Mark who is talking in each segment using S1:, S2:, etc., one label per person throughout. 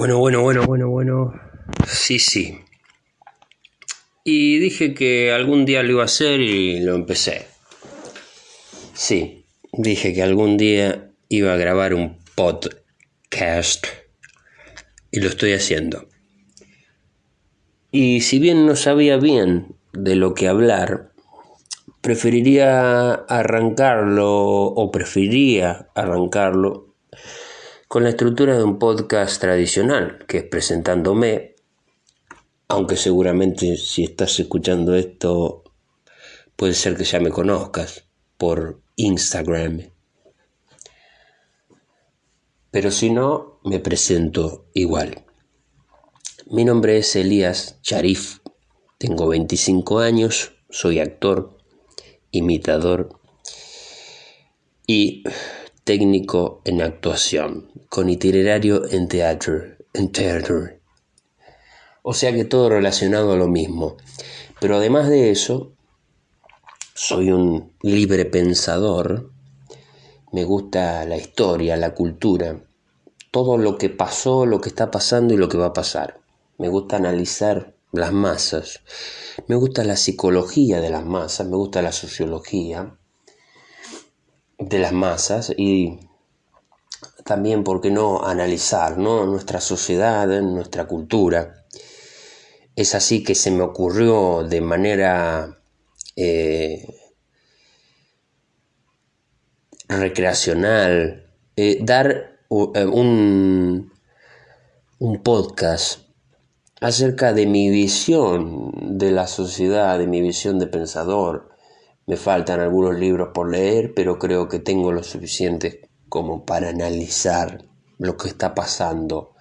S1: Bueno, bueno, bueno, bueno, bueno. Sí, sí. Y dije que algún día lo iba a hacer y lo empecé. Sí, dije que algún día iba a grabar un podcast y lo estoy haciendo. Y si bien no sabía bien de lo que hablar, preferiría arrancarlo o preferiría arrancarlo con la estructura de un podcast tradicional, que es presentándome, aunque seguramente si estás escuchando esto puede ser que ya me conozcas por Instagram. Pero si no, me presento igual. Mi nombre es Elías Charif, tengo 25 años, soy actor, imitador y técnico en actuación, con itinerario en teatro, en teatro. O sea que todo relacionado a lo mismo. Pero además de eso, soy un libre pensador, me gusta la historia, la cultura, todo lo que pasó, lo que está pasando y lo que va a pasar. Me gusta analizar las masas, me gusta la psicología de las masas, me gusta la sociología, de las masas y también, ¿por qué no analizar ¿no? nuestra sociedad, nuestra cultura? Es así que se me ocurrió de manera eh, recreacional eh, dar eh, un, un podcast acerca de mi visión de la sociedad, de mi visión de pensador, me faltan algunos libros por leer, pero creo que tengo lo suficiente como para analizar lo que está pasando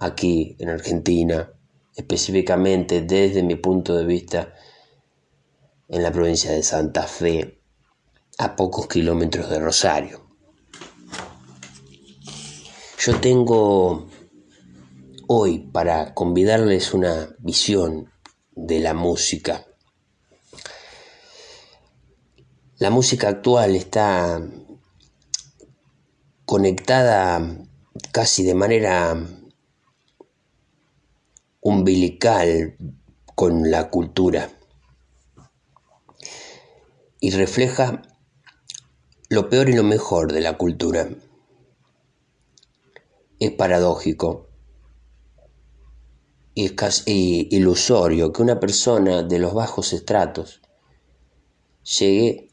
S1: aquí en Argentina, específicamente desde mi punto de vista en la provincia de Santa Fe, a pocos kilómetros de Rosario. Yo tengo hoy para convidarles una visión de la música la música actual está conectada casi de manera umbilical con la cultura y refleja lo peor y lo mejor de la cultura. Es paradójico y es casi ilusorio que una persona de los bajos estratos llegue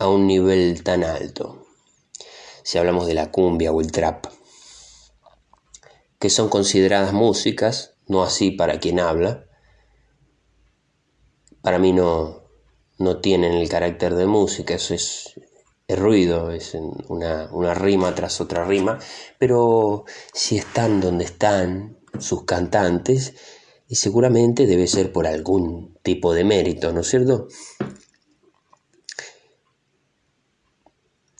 S1: a un nivel tan alto. Si hablamos de la cumbia o el trap, que son consideradas músicas, no así para quien habla, para mí no, no tienen el carácter de música, eso es, ruido, es una, una rima tras otra rima, pero si están donde están sus cantantes, y seguramente debe ser por algún tipo de mérito, ¿no es cierto?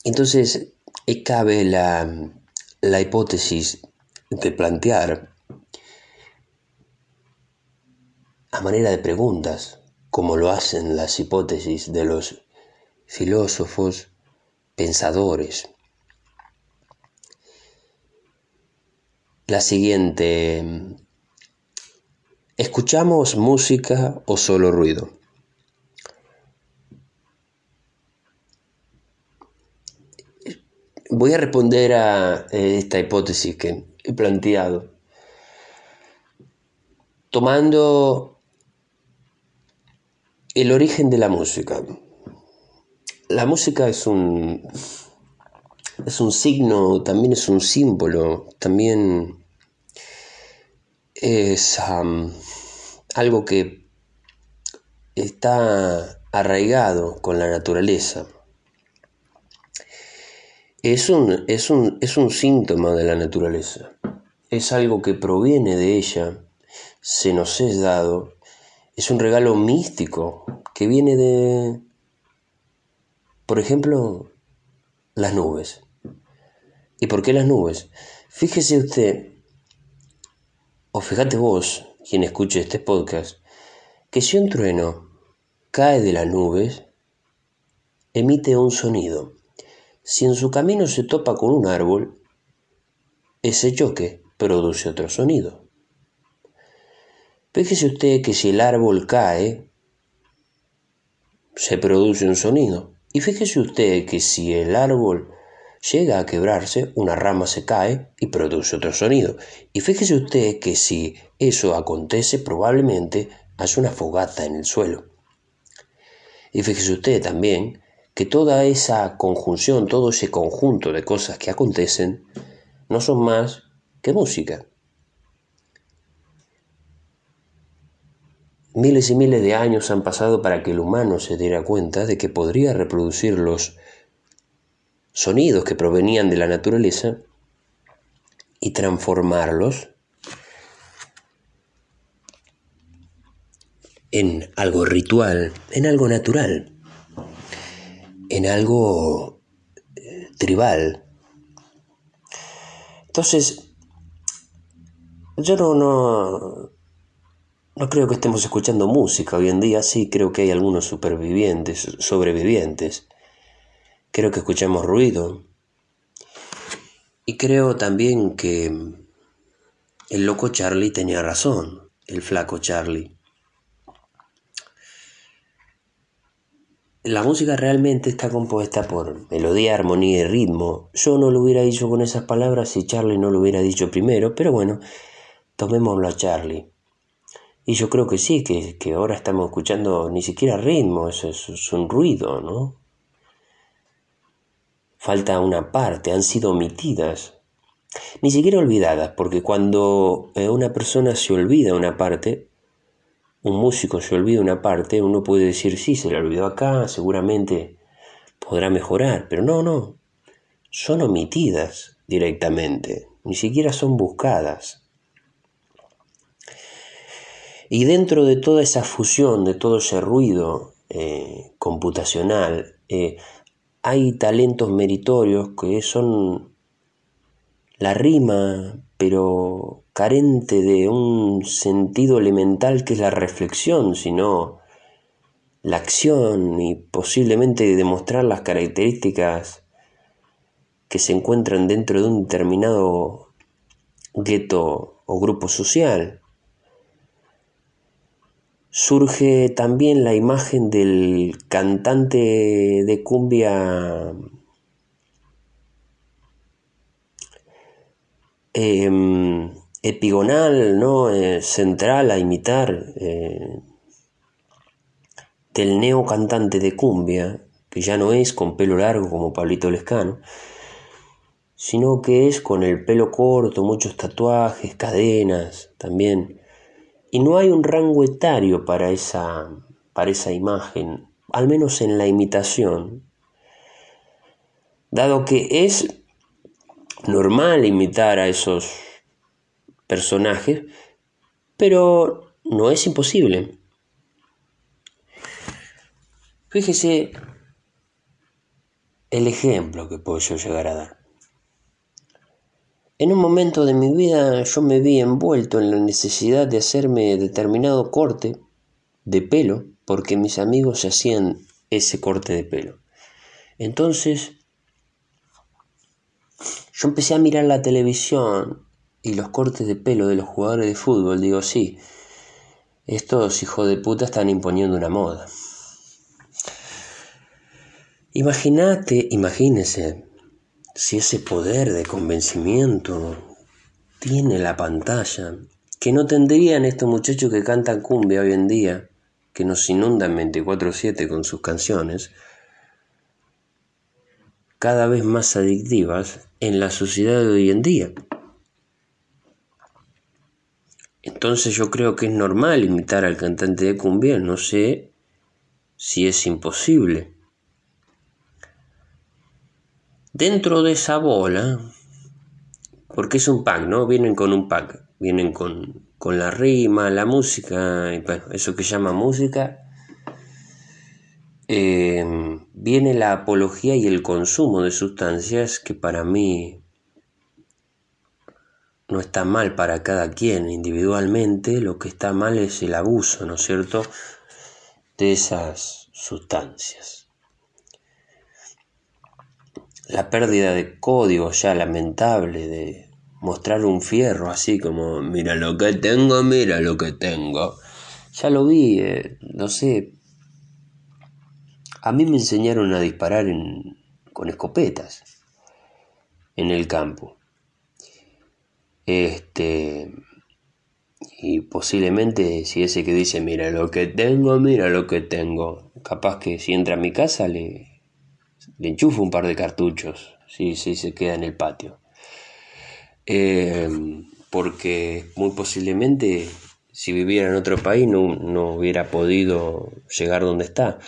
S1: Entonces, cabe la, la hipótesis de plantear a manera de preguntas, como lo hacen las hipótesis de los filósofos pensadores. La siguiente, ¿escuchamos música o solo ruido? Voy a responder a eh, esta hipótesis que he planteado tomando el origen de la música. La música es un, es un signo, también es un símbolo, también es algo que está arraigado con la naturaleza es un, es un, es un síntoma de la naturaleza. Es algo que proviene de ella, se nos es dado. Es un regalo místico que viene de, por ejemplo, las nubes. ¿Y por qué las nubes? Fíjese usted, o fíjate vos, quien escuche este podcast, que si un trueno cae de las nubes, emite un sonido. Si en su camino se topa con un árbol, ese choque produce otro sonido. Fíjese usted que si el árbol cae, se produce un sonido. Y fíjese usted que si el árbol llega a quebrarse, una rama se cae y produce otro sonido. Y fíjese usted que si eso acontece, probablemente hace una fogata en el suelo. Y fíjese usted también que toda esa conjunción, todo ese conjunto de cosas que acontecen, no son más que música. Miles y miles de años han pasado para que el humano se diera cuenta de que podría reproducir los sonidos que provenían de la naturaleza y transformarlos en algo ritual, en algo natural, en algo eh, tribal. Entonces, yo no, no, no creo que estemos escuchando música hoy en día, sí creo que hay algunos supervivientes, sobrevivientes. Creo que escuchamos ruido. Y creo también que el loco Charlie tenía razón, el flaco Charlie. La música realmente está compuesta por melodía, armonía y ritmo. Yo no lo hubiera dicho con esas palabras si Charlie no lo hubiera dicho primero, pero bueno, tomémoslo a Charlie. Y yo creo que sí, que, ahora estamos escuchando ni siquiera ritmo, eso es, un ruido, ¿no? Falta una parte, han sido omitidas. Ni siquiera olvidadas, porque cuando eh, una persona se olvida una parte, un músico se olvida una parte, uno puede decir, sí, se le olvidó acá, seguramente podrá mejorar, pero no, no, son omitidas directamente, ni siquiera son buscadas. Y dentro de toda esa fusión, de todo ese ruido eh, computacional, eh, hay talentos meritorios que son la rima, pero carente de un sentido elemental que es la reflexión, sino la acción y posiblemente demostrar las características que se encuentran dentro de un determinado gueto o grupo social. Surge también la imagen del cantante de cumbia em, epigonal, ¿no? Eh, central a imitar eh, del neo cantante de cumbia, que ya no es con pelo largo como Pablito Lescano, sino que es con el pelo corto, muchos tatuajes, cadenas, también y no hay un rango etario para esa, para esa imagen, al menos en la imitación, dado que es normal imitar a esos personajes, pero no es imposible. Fíjese el ejemplo que puedo yo llegar a dar. En un momento de mi vida yo me vi envuelto en la necesidad de hacerme determinado corte de pelo porque mis amigos se hacían ese corte de pelo. Entonces yo empecé a mirar la televisión y los cortes de pelo de los jugadores de fútbol. Digo, sí, estos hijos de puta están imponiendo una moda. Imagínate, imagínese si ese poder de convencimiento tiene la pantalla, que no tendrían estos muchachos que cantan cumbia hoy en día, que nos inundan 24/7 con sus canciones, cada vez más adictivas en la sociedad de hoy en día. Entonces yo creo que es normal imitar al cantante de cumbia, no sé si es imposible. Dentro de esa bola, porque es un pack, ¿no? Vienen con un pack, vienen con, la rima, la música, y bueno, eso que llama música. Eh, viene la apología y el consumo de sustancias que para mí no está mal para cada quien individualmente, lo que está mal es el abuso, ¿no es cierto?, de esas sustancias la pérdida de código ya lamentable de, mostrar un fierro así como, mira lo que tengo, mira lo que tengo. Ya lo vi, eh, no sé. A mí me enseñaron a disparar con escopetas en el campo. Este, y posiblemente si ese que dice, mira lo que tengo, mira lo que tengo, capaz que si entra a mi casa le, le enchufo un par de cartuchos, si, se queda en el patio. Eh, porque muy posiblemente si viviera en otro país no, no, hubiera podido llegar donde está,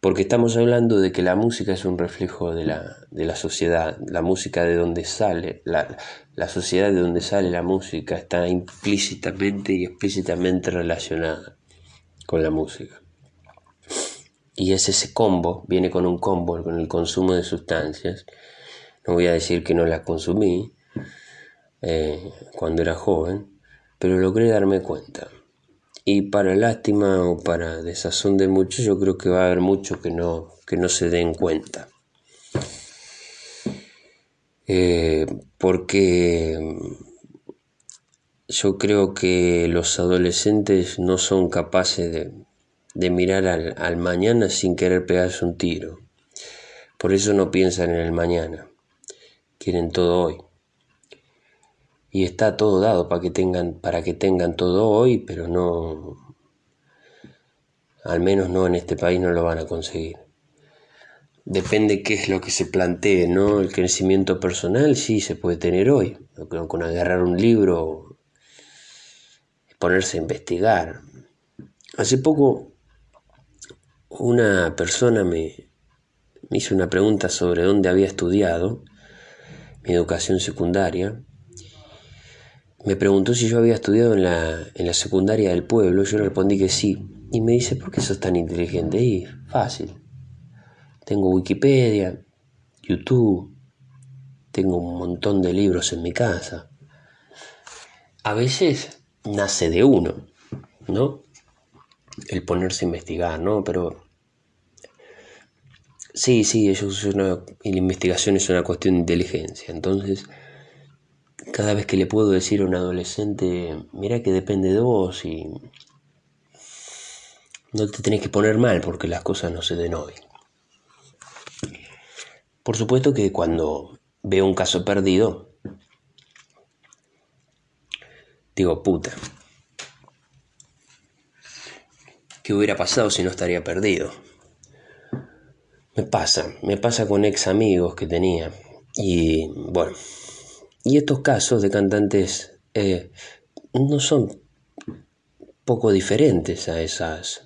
S1: porque estamos hablando de que la música es un reflejo de la, de la sociedad, la música de donde sale, la, la, sociedad de donde sale la música está implícitamente y explícitamente relacionada con la música. Y es ese combo, viene con un combo, con el consumo de sustancias. No voy a decir que no las consumí eh, cuando era joven, pero logré darme cuenta. Y para lástima o para desazón de muchos, yo creo que va a haber muchos que no, que no se den cuenta. Eh, porque yo creo que los adolescentes no son capaces de, de mirar al, al, mañana sin querer pegarse un tiro. Por eso no piensan en el mañana, quieren todo hoy y está todo dado para que tengan para que tengan todo hoy pero no al menos no en este país no lo van a conseguir. Depende qué es lo que se plantee no el crecimiento personal sí se puede tener hoy. Con agarrar un libro ponerse a investigar. Hace poco una persona me, me hizo una pregunta sobre dónde había estudiado mi educación secundaria me preguntó si yo había estudiado en la, en la secundaria del pueblo, yo respondí que sí. Y me dice, ¿por qué sos tan inteligente? Y fácil. Tengo Wikipedia, YouTube, tengo un montón de libros en mi casa. A veces nace de uno, ¿no? El ponerse a investigar, ¿no? Pero sí, sí, ellos una, la investigación es una cuestión de inteligencia. Entonces, cada vez que le puedo decir a un adolescente, mira que depende de vos y no te tenés que poner mal porque las cosas no se den hoy. Por supuesto que cuando veo un caso perdido, digo, puta, ¿qué hubiera pasado si no estaría perdido? Me pasa, me pasa con ex amigos que tenía y bueno, y estos casos de cantantes eh, no son poco diferentes a esas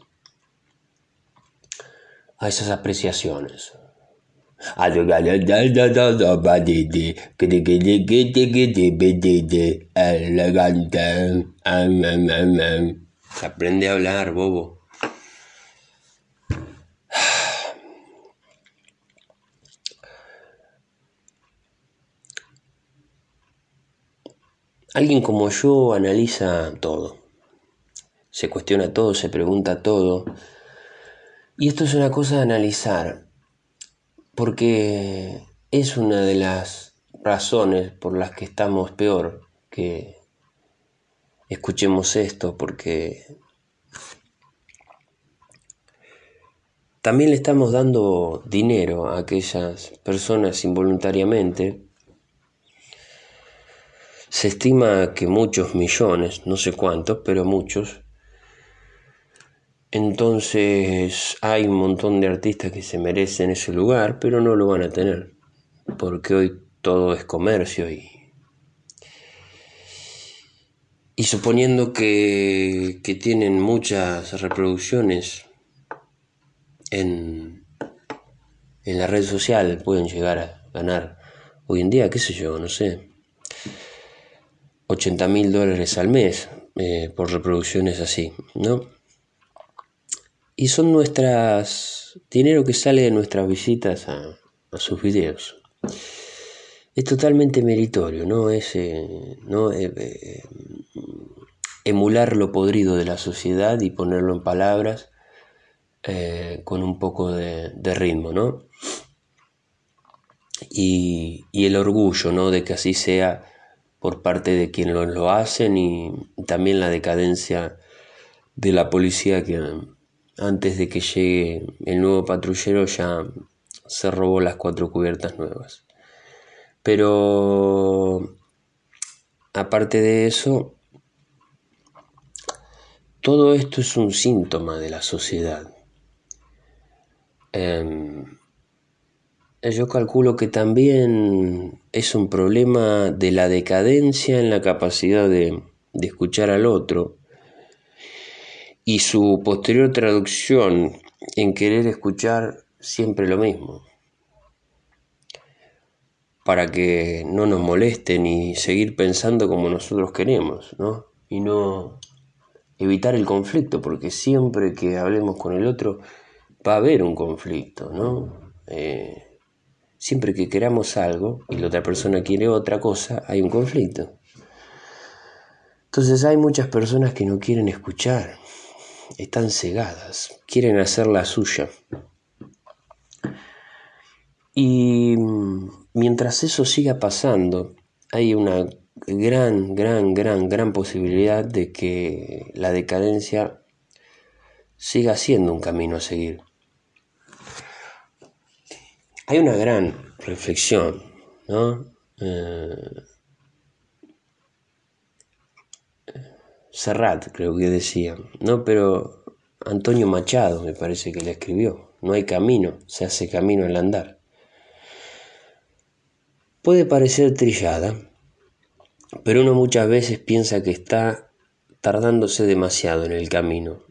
S1: a esas apreciaciones. Aprende a hablar, bobo. Alguien como yo analiza todo, se cuestiona todo, se pregunta todo. Y esto es una cosa de analizar, porque es una de las razones por las que estamos peor que escuchemos esto, porque también le estamos dando dinero a aquellas personas involuntariamente se estima que muchos millones, no sé cuántos, pero muchos. Entonces hay un montón de artistas que se merecen ese lugar, pero no lo van a tener, porque hoy todo es comercio y... Y suponiendo que, que tienen muchas reproducciones en, en la red social, pueden llegar a ganar hoy en día, qué sé yo, no sé, 80 mil dólares al mes eh, por reproducciones así, ¿no? Y son nuestras, dinero que sale de nuestras visitas a, sus videos. Es totalmente meritorio, ¿no? Es, eh, ¿no? Eh, emular lo podrido de la sociedad y ponerlo en palabras con un poco de, de ritmo, ¿no? Y, y, el orgullo, ¿no? De que así sea por parte de quienes lo, hacen y también la decadencia de la policía que antes de que llegue el nuevo patrullero ya se robó las cuatro cubiertas nuevas. Pero aparte de eso, todo esto es un síntoma de la sociedad. Em, yo calculo que también es un problema de la decadencia en la capacidad de, de escuchar al otro y su posterior traducción en querer escuchar siempre lo mismo, para que no nos molesten y seguir pensando como nosotros queremos, ¿no? Y no evitar el conflicto, porque siempre que hablemos con el otro va a haber un conflicto, ¿no? Eh, siempre que queramos algo y la otra persona quiere otra cosa, hay un conflicto. Entonces hay muchas personas que no quieren escuchar, están cegadas, quieren hacer la suya. Y mientras eso siga pasando, hay una gran, gran, gran, gran posibilidad de que la decadencia siga siendo un camino a seguir. Hay una gran reflexión, ¿no? Eh, Serrat creo que decía, ¿no? Pero Antonio Machado me parece que le escribió, no hay camino, se hace camino al andar. Puede parecer trillada, pero uno muchas veces piensa que está tardándose demasiado en el camino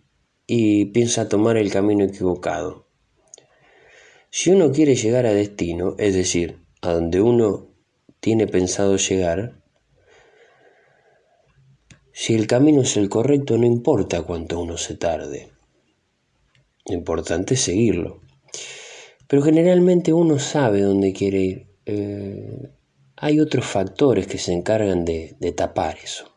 S1: y piensa tomar el camino equivocado. Si uno quiere llegar a destino, es decir, a donde uno tiene pensado llegar, si el camino es el correcto, no importa cuánto uno se tarde. Lo importante es seguirlo. Pero generalmente uno sabe dónde quiere ir. Eh, hay otros factores que se encargan de, tapar eso.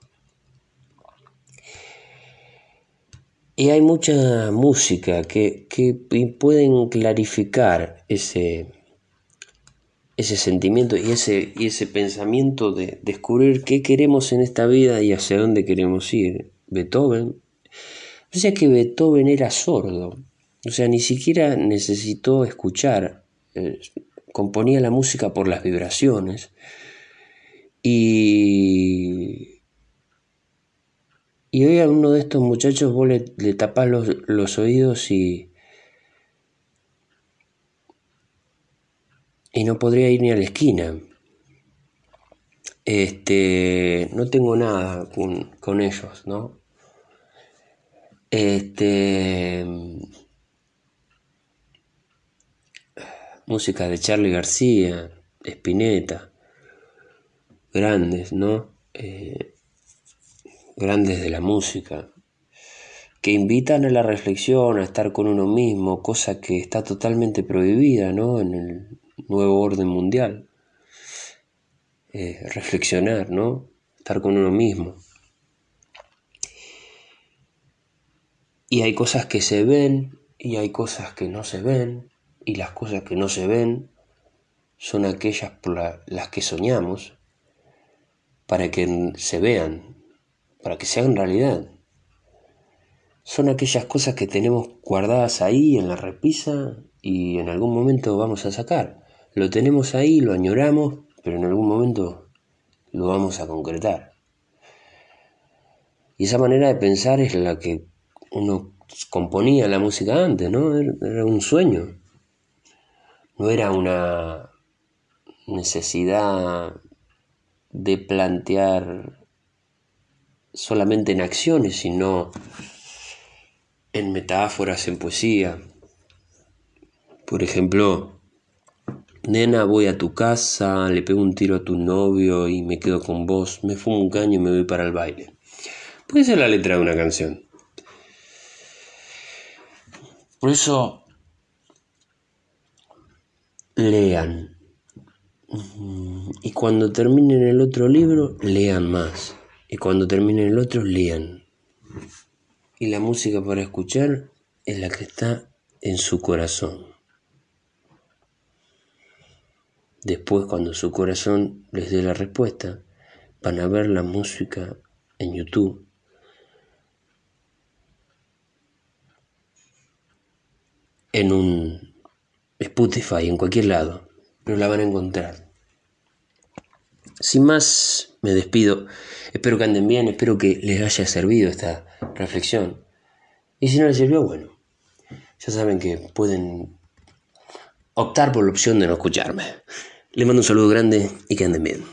S1: Y hay mucha música que, pueden clarificar ese, ese sentimiento y ese, y ese pensamiento de descubrir qué queremos en esta vida y hacia dónde queremos ir. Beethoven. O sea que Beethoven era sordo. O sea, ni siquiera necesitó escuchar. Eh, componía la música por las vibraciones y, y hoy a uno de estos muchachos vos le, tapás los, los, oídos y, y no podría ir ni a la esquina. Este, no tengo nada con, con ellos, ¿no? Este, música de Charlie García, Spinetta, grandes, ¿no? Eh, grandes de la música, que invitan a la reflexión, a estar con uno mismo, cosa que está totalmente prohibida, ¿no? En el nuevo orden mundial. Reflexionar, ¿no? Estar con uno mismo. Y hay cosas que se ven y hay cosas que no se ven y las cosas que no se ven son aquellas por las que soñamos para que se vean, para que se hagan realidad. Son aquellas cosas que tenemos guardadas ahí en la repisa y en algún momento vamos a sacar. Lo tenemos ahí, lo añoramos, pero en algún momento lo vamos a concretar. Y esa manera de pensar es la que uno componía la música antes, ¿no? Era un sueño no era una necesidad de plantear solamente en acciones, sino en metáforas, en poesía. Por ejemplo, nena, voy a tu casa, le pego un tiro a tu novio y me quedo con vos, me fumo un caño y me voy para el baile. Puede ser la letra de una canción. Por eso lean. Y cuando terminen el otro libro, lean más. Y cuando terminen el otro, lean. Y la música para escuchar es la que está en su corazón. Después, cuando su corazón les dé la respuesta, van a ver la música en YouTube. En un Spotify, en cualquier lado, pero la van a encontrar. Sin más, me despido. Espero que anden bien, espero que les haya servido esta reflexión. Y si no les sirvió, bueno, ya saben que pueden optar por la opción de no escucharme. Les mando un saludo grande y que anden bien.